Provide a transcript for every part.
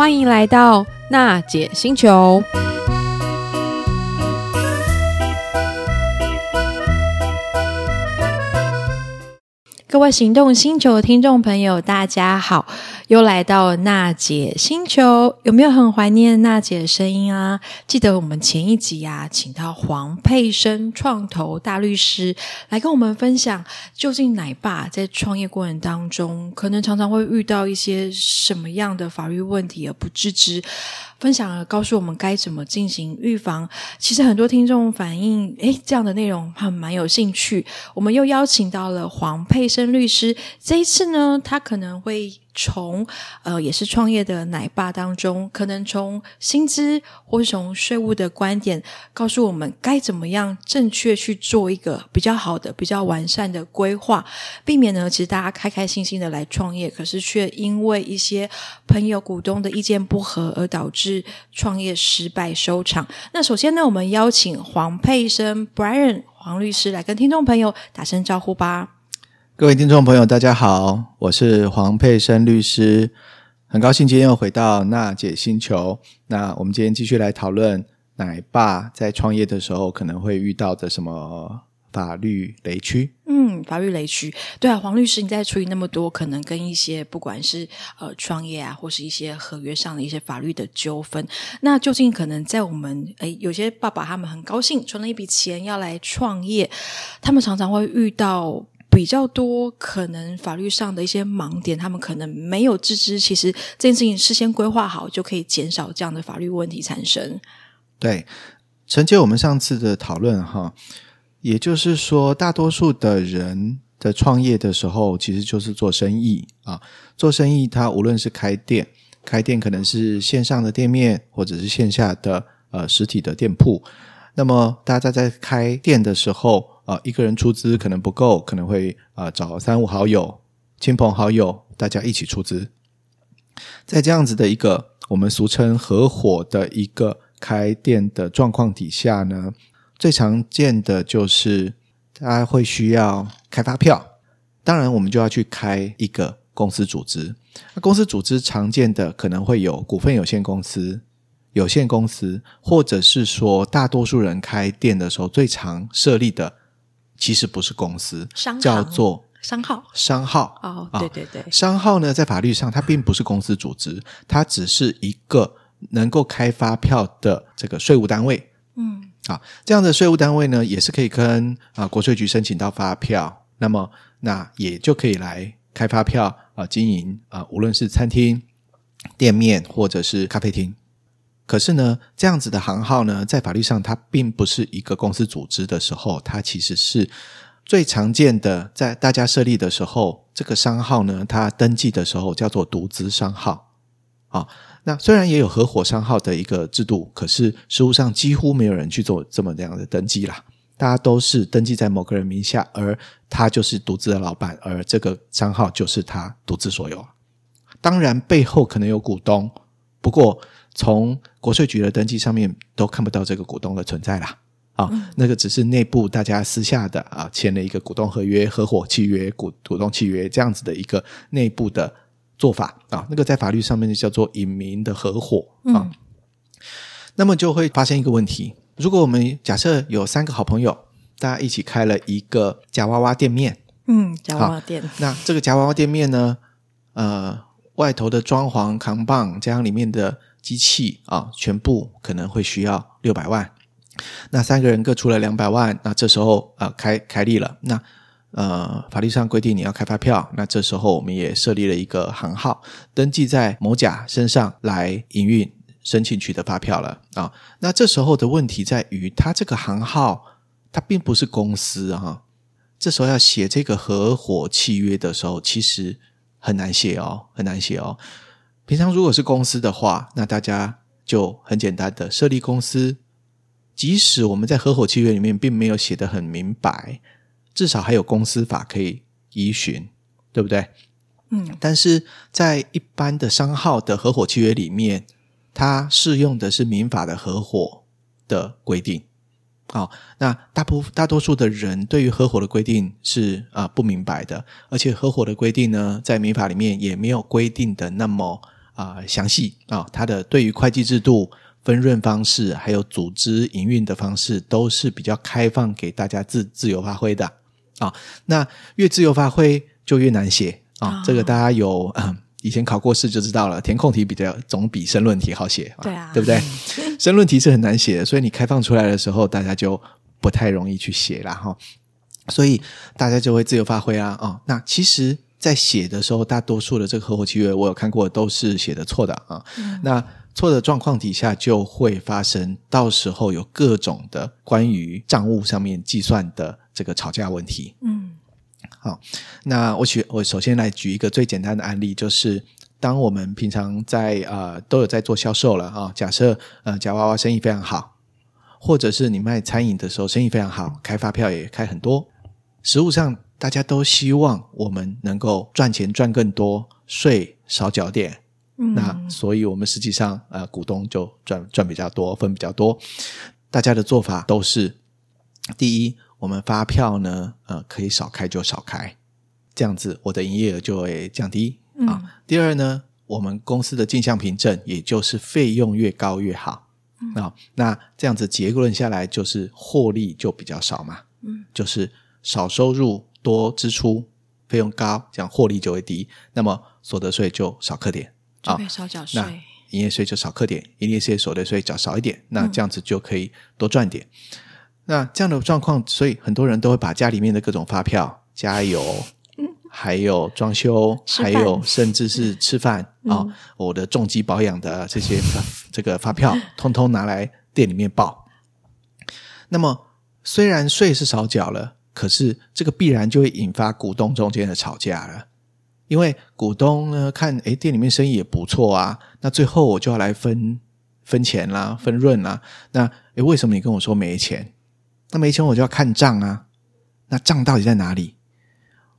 欢迎来到娜姐星球。各位行动星球的听众朋友，大家好，又来到娜姐星球，有没有很怀念娜姐的声音啊？记得我们前一集啊，请到黄佩生创投大律师来跟我们分享，究竟奶爸在创业过程当中，可能常常会遇到一些什么样的法律问题而不自知。分享了，告诉我们该怎么进行预防。其实很多听众反映，诶，这样的内容还蛮有兴趣。我们又邀请到了黄佩生律师，这一次呢，他可能会。从呃，也是创业的奶爸当中，可能从薪资或是从税务的观点，告诉我们该怎么样正确去做一个比较好的、比较完善的规划，避免呢，其实大家开开心心的来创业，可是却因为一些朋友、股东的意见不合，而导致创业失败收场。那首先呢，我们邀请黄佩生 Brian 黄律师来跟听众朋友打声招呼吧。各位听众朋友，大家好，我是黄佩生律师，很高兴今天又回到娜姐星球。那我们今天继续来讨论奶爸在创业的时候可能会遇到的什么法律雷区？嗯，法律雷区，对啊，黄律师，你在处理那么多可能跟一些不管是呃创业啊，或是一些合约上的一些法律的纠纷，那究竟可能在我们诶有些爸爸他们很高兴存了一笔钱要来创业，他们常常会遇到。比较多可能法律上的一些盲点，他们可能没有自知。其实这件事情事先规划好，就可以减少这样的法律问题产生。对，承接我们上次的讨论哈，也就是说，大多数的人的创业的时候，其实就是做生意啊。做生意，他无论是开店，开店可能是线上的店面，或者是线下的呃实体的店铺。那么大家在开店的时候，啊，一个人出资可能不够，可能会啊找三五好友、亲朋好友，大家一起出资。在这样子的一个我们俗称合伙的一个开店的状况底下呢，最常见的就是大家会需要开发票，当然我们就要去开一个公司组织。那公司组织常见的可能会有股份有限公司、有限公司，或者是说大多数人开店的时候最常设立的。其实不是公司，商叫做商号。商号哦，对对对，商号呢，在法律上它并不是公司组织，它只是一个能够开发票的这个税务单位。嗯，啊，这样的税务单位呢，也是可以跟啊国税局申请到发票，那么那也就可以来开发票啊，经营啊，无论是餐厅、店面或者是咖啡厅。可是呢，这样子的行号呢，在法律上它并不是一个公司组织的时候，它其实是最常见的，在大家设立的时候，这个商号呢，它登记的时候叫做独资商号。啊，那虽然也有合伙商号的一个制度，可是实务上几乎没有人去做这么这样的登记啦。大家都是登记在某个人名下，而他就是独资的老板，而这个商号就是他独资所有。当然背后可能有股东，不过。从国税局的登记上面都看不到这个股东的存在啦，啊，嗯、那个只是内部大家私下的啊签了一个股东合约、合伙契约、股股东契约这样子的一个内部的做法啊，那个在法律上面就叫做隐名的合伙啊。嗯、那么就会发生一个问题：如果我们假设有三个好朋友，大家一起开了一个夹娃娃店面，嗯，夹娃娃店，那这个夹娃娃店面呢，呃，外头的装潢、扛棒加上里面的。机器啊，全部可能会需要六百万。那三个人各出了两百万，那这时候啊，开开立了。那呃，法律上规定你要开发票，那这时候我们也设立了一个行号，登记在某甲身上来营运、申请取得发票了啊。那这时候的问题在于，它这个行号它并不是公司啊。这时候要写这个合伙契约的时候，其实很难写哦，很难写哦。平常如果是公司的话，那大家就很简单的设立公司。即使我们在合伙契约里面并没有写得很明白，至少还有公司法可以依循，对不对？嗯。但是在一般的商号的合伙契约里面，它适用的是民法的合伙的规定。好、哦，那大部大多数的人对于合伙的规定是啊、呃、不明白的，而且合伙的规定呢，在民法里面也没有规定的那么。啊、呃、详细啊、哦，它的对于会计制度、分润方式，还有组织营运的方式，都是比较开放给大家自自由发挥的啊、哦。那越自由发挥就越难写啊、这个大家有嗯。以前考过试就知道了，填空题比较总比申论题好写，对啊，对不对？申论题是很难写的，所以你开放出来的时候，大家就不太容易去写了哈。所以大家就会自由发挥啊。哦，那其实，在写的时候，大多数的这个合伙契约，我有看过都是写的错的啊。嗯。那错的状况底下，就会发生到时候有各种的关于账务上面计算的这个吵架问题。嗯。好，那我举我首先来举一个最简单的案例，就是当我们平常在呃都有在做销售了啊、哦，假设呃夹娃娃生意非常好，或者是你卖餐饮的时候生意非常好，开发票也开很多，实务上大家都希望我们能够赚钱赚更多，税少缴点，嗯，那所以我们实际上呃股东就赚赚比较多，分比较多，大家的做法都是第一。我们发票呢，呃，可以少开就少开，这样子我的营业额就会降低啊。嗯。第二呢，我们公司的进项凭证，也就是费用越高越好啊。那这样子结论下来，就是获利就比较少嘛。嗯，就是少收入多支出，费用高，这样获利就会低，那么所得税就少课点。啊，少缴税，那营业税就少课点，营业税所得税缴少一点，那这样子就可以多赚点。嗯那这样的状况，所以很多人都会把家里面的各种发票、加油，还有装修，还有甚至是吃饭啊、嗯。哦，我的重疾保养的这些这个发票，通通拿来店里面报。那么虽然税是少缴了，可是这个必然就会引发股东中间的吵架了，因为股东呢看，诶，店里面生意也不错啊，那最后我就要来分分钱啦，分润啦。那诶，为什么你跟我说没钱？那没钱我就要看账啊，那账到底在哪里？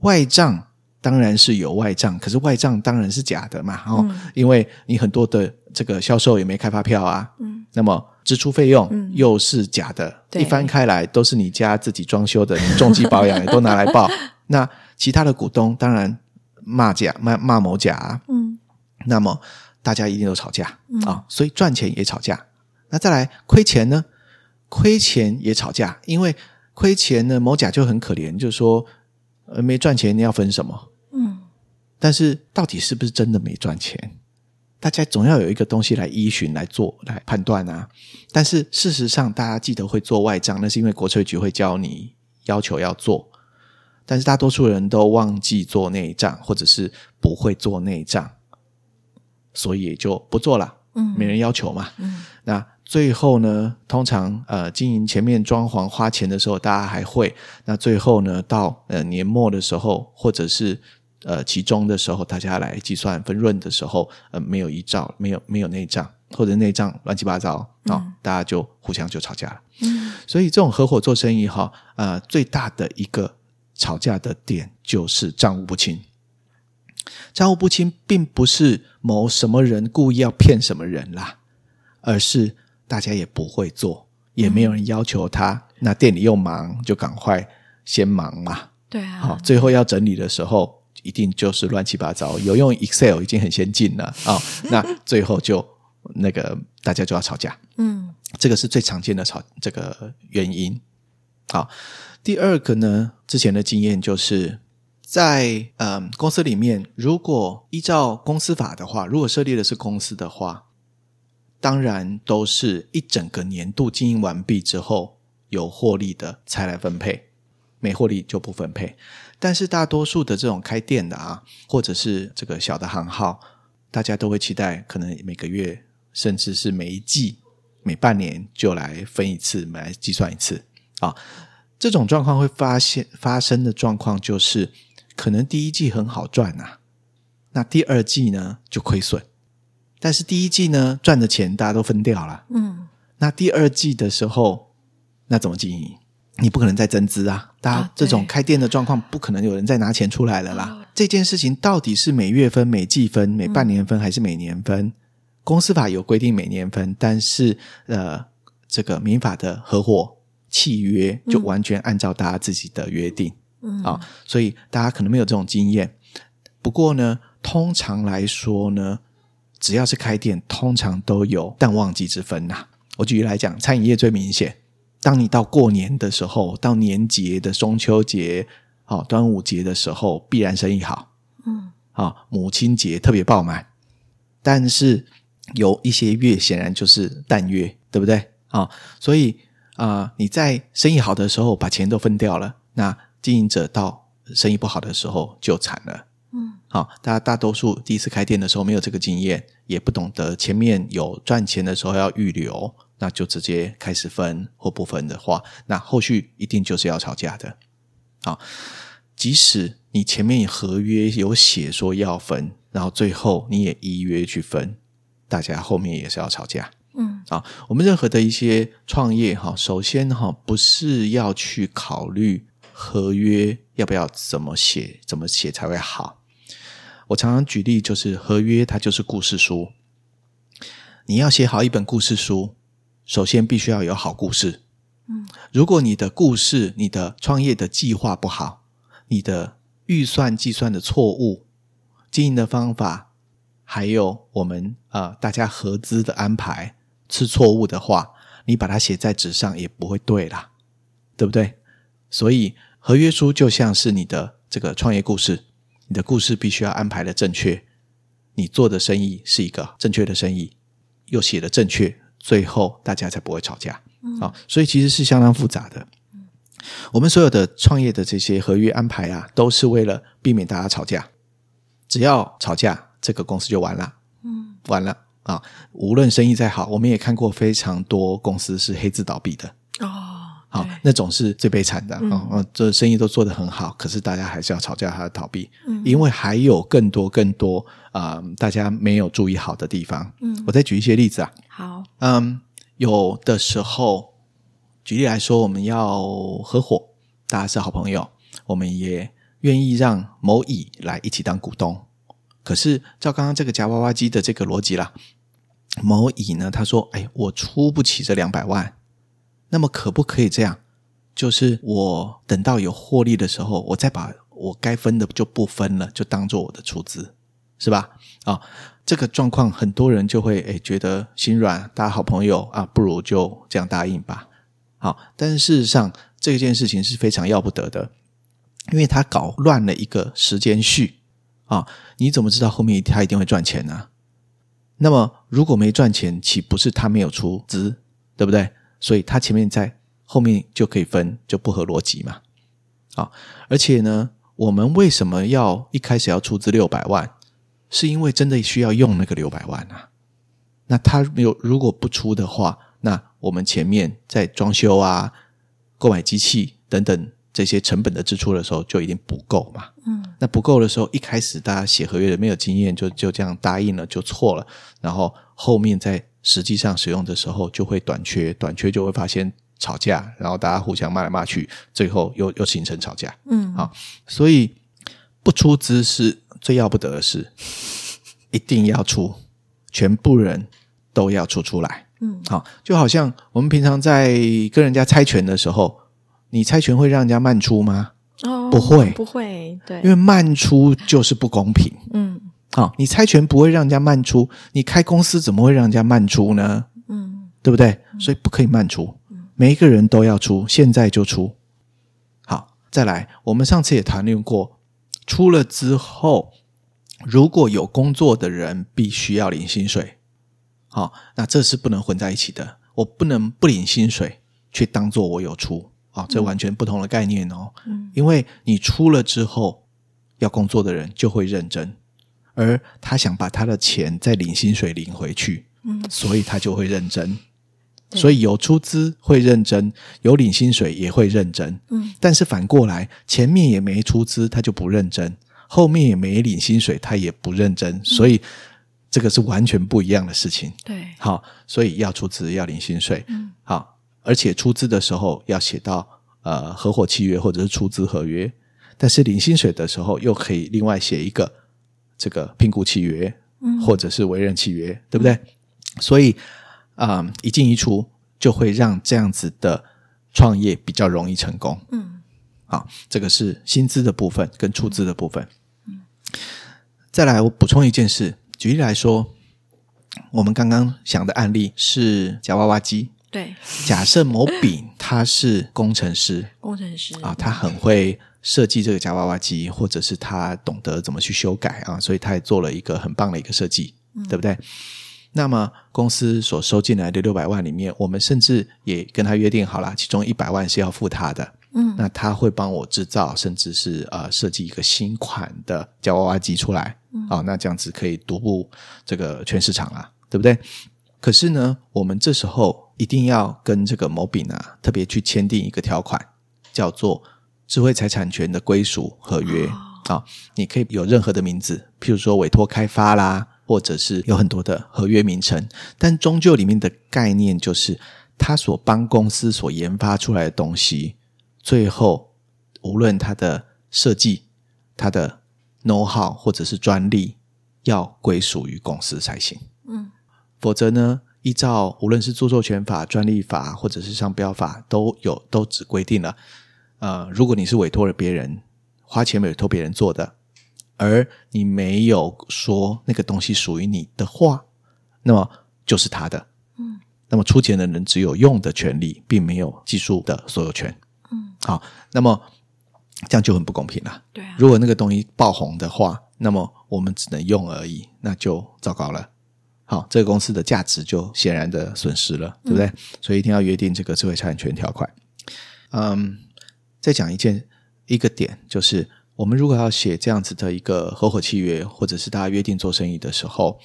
外账当然是有外账，可是外账当然是假的嘛，哦，嗯、因为你很多的这个销售也没开发票啊，嗯，那么支出费用又是假的，嗯、一翻开来都是你家自己装修的，你重机保养 也都拿来报，那其他的股东当然骂假骂骂某甲啊，嗯，那么大家一定都吵架啊、嗯。哦，所以赚钱也吵架，那再来亏钱呢？亏钱也吵架，因为亏钱呢，某甲就很可怜，就说呃没赚钱，你要分什么？嗯，但是到底是不是真的没赚钱？大家总要有一个东西来依循来做来判断啊。但是事实上，大家记得会做外账，那是因为国税局会教你要求要做，但是大多数人都忘记做内账，或者是不会做内账，所以也就不做了。嗯，没人要求嘛。嗯，那。最后呢，通常呃经营前面装潢花钱的时候，大家还会。那最后呢，到呃年末的时候，或者是呃其中的时候，大家来计算分润的时候，呃没有遗照，没有没有内账，或者内账乱七八糟啊、哦，大家就互相就吵架了。嗯，所以这种合伙做生意哈，呃最大的一个吵架的点就是账务不清。账务不清，并不是某什么人故意要骗什么人啦，而是。大家也不会做，也没有人要求他。嗯、那店里又忙，就赶快先忙嘛。对啊，好，最后要整理的时候，一定就是乱七八糟。有用 Excel 已经很先进了啊、哦，那最后就那个大家就要吵架。嗯，这个是最常见的吵这个原因。好，第二个呢，之前的经验就是在嗯公司里面，如果依照公司法的话，如果设立的是公司的话。当然都是一整个年度经营完毕之后有获利的才来分配，没获利就不分配。但是大多数的这种开店的啊，或者是这个小的行号，大家都会期待可能每个月甚至是每一季、每半年就来分一次，来计算一次啊。这种状况会发现发生的状况就是，可能第一季很好赚啊，那第二季呢就亏损。但是第一季呢，赚的钱大家都分掉了，嗯，那第二季的时候，那怎么经营？你不可能再增资啊！大家这种开店的状况，不可能有人再拿钱出来了啦。哦、这件事情到底是每月分、每季分、每半年分，还是每年分？嗯、公司法有规定每年分，但是呃，这个民法的合伙契约就完全按照大家自己的约定，嗯啊、哦，所以大家可能没有这种经验。不过呢，通常来说呢。只要是开店，通常都有淡旺季之分呐、啊。我举例来讲，餐饮业最明显。当你到过年的时候，到年节的中秋节、好、哦、端午节的时候，必然生意好。嗯，啊、哦，母亲节特别爆满。但是有一些月显然就是淡月，对不对？啊、哦，所以啊、呃，你在生意好的时候把钱都分掉了，那经营者到生意不好的时候就惨了。嗯，好、哦，大家大多数第一次开店的时候没有这个经验，也不懂得前面有赚钱的时候要预留。那就直接开始分或不分的话，那后续一定就是要吵架的。啊，即使你前面合约有写说要分，然后最后你也依约去分，大家后面也是要吵架。嗯，啊，我们任何的一些创业哈，首先哈，不是要去考虑合约要不要怎么写，怎么写才会好。我常常举例，就是合约它就是故事书，你要写好一本故事书。首先，必须要有好故事。嗯，如果你的故事、你的创业的计划不好，你的预算计算的错误、经营的方法，还有我们啊、呃、大家合资的安排是错误的话，你把它写在纸上也不会对啦，对不对？所以，合约书就像是你的这个创业故事，你的故事必须要安排的正确，你做的生意是一个正确的生意，又写的正确。最后大家才不会吵架，嗯，哦，所以其实是相当复杂的。我们所有的创业的这些合约安排啊，都是为了避免大家吵架。只要吵架，这个公司就完了，嗯，完了啊！无论生意再好，我们也看过非常多公司是黑字倒闭的哦。好，那种是最悲惨的啊！嗯哦，这生意都做得很好，可是大家还是要吵架，还要逃避，嗯，因为还有更多更多啊，呃，大家没有注意好的地方。嗯，我再举一些例子啊。好，嗯，有的时候，举例来说，我们要合伙，大家是好朋友，我们也愿意让某乙来一起当股东。可是照刚刚这个夹娃娃机的这个逻辑啦，某乙呢，他说：“哎，我出不起这两百万。”那么可不可以这样？就是我等到有获利的时候，我再把我该分的就不分了，就当做我的出资，是吧？啊、这个状况很多人就会诶觉得心软，大家好朋友啊，不如就这样答应吧。好、但是事实上这件事情是非常要不得的，因为他搞乱了一个时间序啊、你怎么知道后面他一定会赚钱呢？那么如果没赚钱，岂不是他没有出资，对不对？所以他前面在后面就可以分，就不合逻辑嘛。啊，而且呢，我们为什么要一开始要出资六百万？是因为真的需要用那个六百万啊。那他有，如果不出的话，那我们前面在装修啊、购买机器等等这些成本的支出的时候，就一定不够嘛。嗯，那不够的时候，一开始大家写合约的没有经验，就就这样答应了，就错了。然后后面在。实际上使用的时候就会短缺，短缺就会发现吵架，然后大家互相骂来骂去，最后又又形成吵架。嗯，好，所以不出资是最要不得的事，一定要出，全部人都要出出来。嗯，好，就好像我们平常在跟人家猜拳的时候，你猜拳会让人家慢出吗？哦，不会，不会，对，因为慢出就是不公平。嗯。好、哦，你猜拳不会让人家慢出，你开公司怎么会让人家慢出呢？嗯，对不对？所以不可以慢出，每一个人都要出，现在就出。好，再来，我们上次也谈论过，出了之后，如果有工作的人必须要领薪水，好、哦，那这是不能混在一起的。我不能不领薪水，却当做我有出，啊、哦，这完全不同的概念哦。嗯，因为你出了之后，要工作的人就会认真。而他想把他的钱再领薪水领回去，嗯，所以他就会认真。所以有出资会认真，有领薪水也会认真。嗯，但是反过来，前面也没出资，他就不认真；后面也没领薪水，他也不认真。所以这个是完全不一样的事情。对，好，所以要出资要领薪水，嗯，好，而且出资的时候要写到呃合伙契约或者是出资合约，但是领薪水的时候又可以另外写一个。这个聘雇契约，或者是委任契约，嗯、对不对？所以啊、呃，一进一出就会让这样子的创业比较容易成功。嗯，好，这个是薪资的部分跟出资的部分。嗯，再来，我补充一件事，举例来说，我们刚刚想的案例是夹娃娃机。对，假设某丙他是工程师，工程师啊，他很会设计这个夹娃娃机，或者是他懂得怎么去修改啊，所以他也做了一个很棒的一个设计，嗯、对不对？那么公司所收进来的六百万里面，我们甚至也跟他约定好了，其中一百万是要付他的。嗯，那他会帮我制造，甚至是呃设计一个新款的夹娃娃机出来。嗯，哦，那这样子可以独步这个全市场啊，对不对？可是呢，我们这时候一定要跟这个某丙啊，特别去签订一个条款，叫做智慧财产权的归属合约啊，你可以有任何的名字，譬如说委托开发啦，或者是有很多的合约名称，但终究里面的概念就是，他所帮公司所研发出来的东西，最后无论他的设计、他的 know-how 或者是专利，要归属于公司才行。嗯。否则呢，依照无论是著作权法、专利法或者是商标法，都有都只规定了，呃，如果你是委托了别人，花钱委托别人做的，而你没有说那个东西属于你的话，那么就是他的。嗯，那么出钱的人只有用的权利，并没有技术的所有权。嗯，好，那么这样就很不公平了。对啊，如果那个东西爆红的话，那么我们只能用而已，那就糟糕了。好，这个公司的价值就显然的损失了，对不对？嗯、所以一定要约定这个智慧财产权条款。嗯，再讲一件一个点，就是我们如果要写这样子的一个合伙契约，或者是大家约定做生意的时候，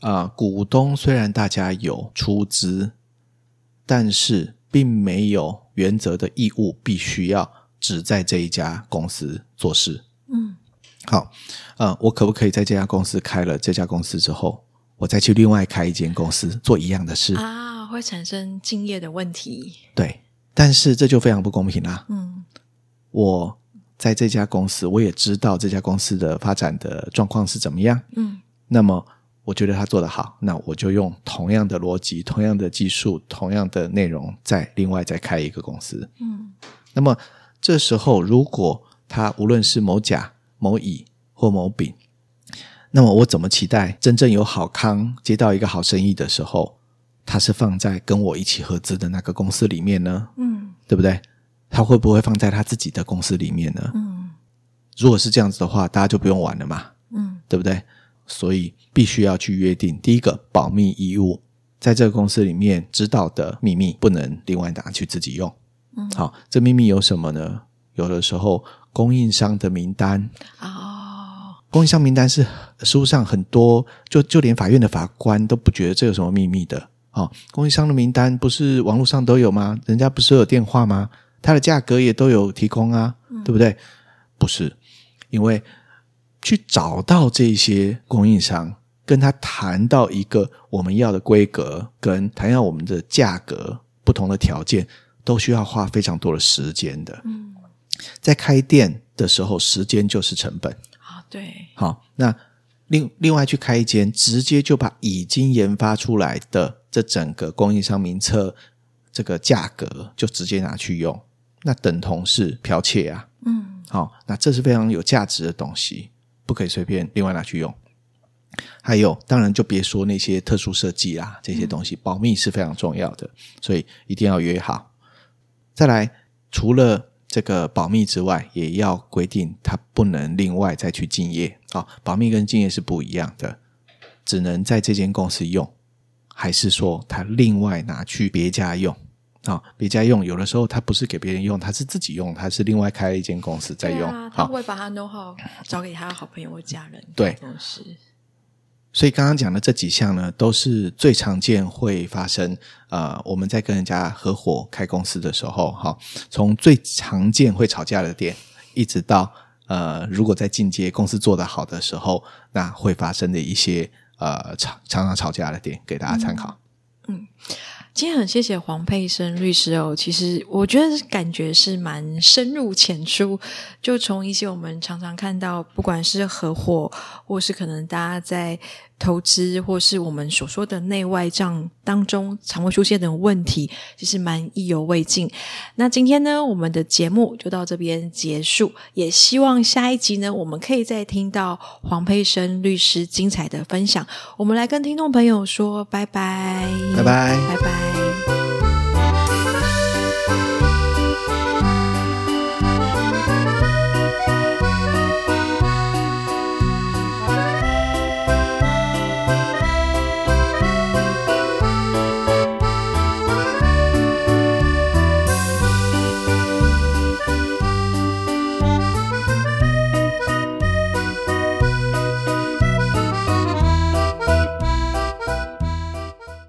啊、呃，股东虽然大家有出资，但是并没有原则的义务，必须要只在这一家公司做事。嗯，好，啊、呃，我可不可以在这家公司开了这家公司之后，我再去另外开一间公司做一样的事啊，会产生敬业的问题。对，但是这就非常不公平啦。嗯，我在这家公司，我也知道这家公司的发展的状况是怎么样。嗯，那么我觉得他做得好，那我就用同样的逻辑、同样的技术、同样的内容，再另外再开一个公司。嗯，那么这时候，如果他无论是某甲、某乙或某丙。那么我怎么期待真正有好康接到一个好生意的时候，他是放在跟我一起合资的那个公司里面呢？嗯，对不对？他会不会放在他自己的公司里面呢？嗯，如果是这样子的话，大家就不用玩了嘛。嗯，对不对？所以必须要去约定，第一个保密义务，在这个公司里面知道的秘密不能另外拿去自己用。嗯，好，这秘密有什么呢？有的时候供应商的名单啊。哦供应商名单是书上很多，就就连法院的法官都不觉得这有什么秘密的啊、供应商的名单不是网络上都有吗？人家不是有电话吗？它的价格也都有提供啊，嗯、对不对？不是，因为去找到这些供应商，跟他谈到一个我们要的规格，跟谈要我们的价格不同的条件，都需要花非常多的时间的。嗯，在开店的时候，时间就是成本。对，好，那另另外去开一间，直接就把已经研发出来的这整个供应商名册这个价格就直接拿去用，那等同是剽窃啊。嗯，好，那这是非常有价值的东西，不可以随便另外拿去用。还有，当然就别说那些特殊设计啦，这些东西保密是非常重要的，所以一定要约好。再来，除了这个保密之外，也要规定他不能另外再去竞业啊、哦。保密跟竞业是不一样的，只能在这间公司用，还是说他另外拿去别家用啊、哦？别家用有的时候他不是给别人用，他是自己用，他是另外开了一间公司在用。啊、他会把他 know how 找给他的好朋友或家人。对，所以刚刚讲的这几项呢，都是最常见会发生。呃，我们在跟人家合伙开公司的时候，哈，从最常见会吵架的点，一直到呃，如果在进阶公司做得好的时候，那会发生的一些呃常常常吵架的点，给大家参考。嗯。嗯今天很谢谢黄佩生律师哦，其实我觉得感觉是蛮深入浅出，就从一些我们常常看到，不管是合伙，或是可能大家在投资或是我们所说的内外账当中常会出现的问题，其实蛮意犹未尽。那今天呢，我们的节目就到这边结束，也希望下一集呢，我们可以再听到黄佩生律师精彩的分享。我们来跟听众朋友说拜拜，拜拜，拜拜。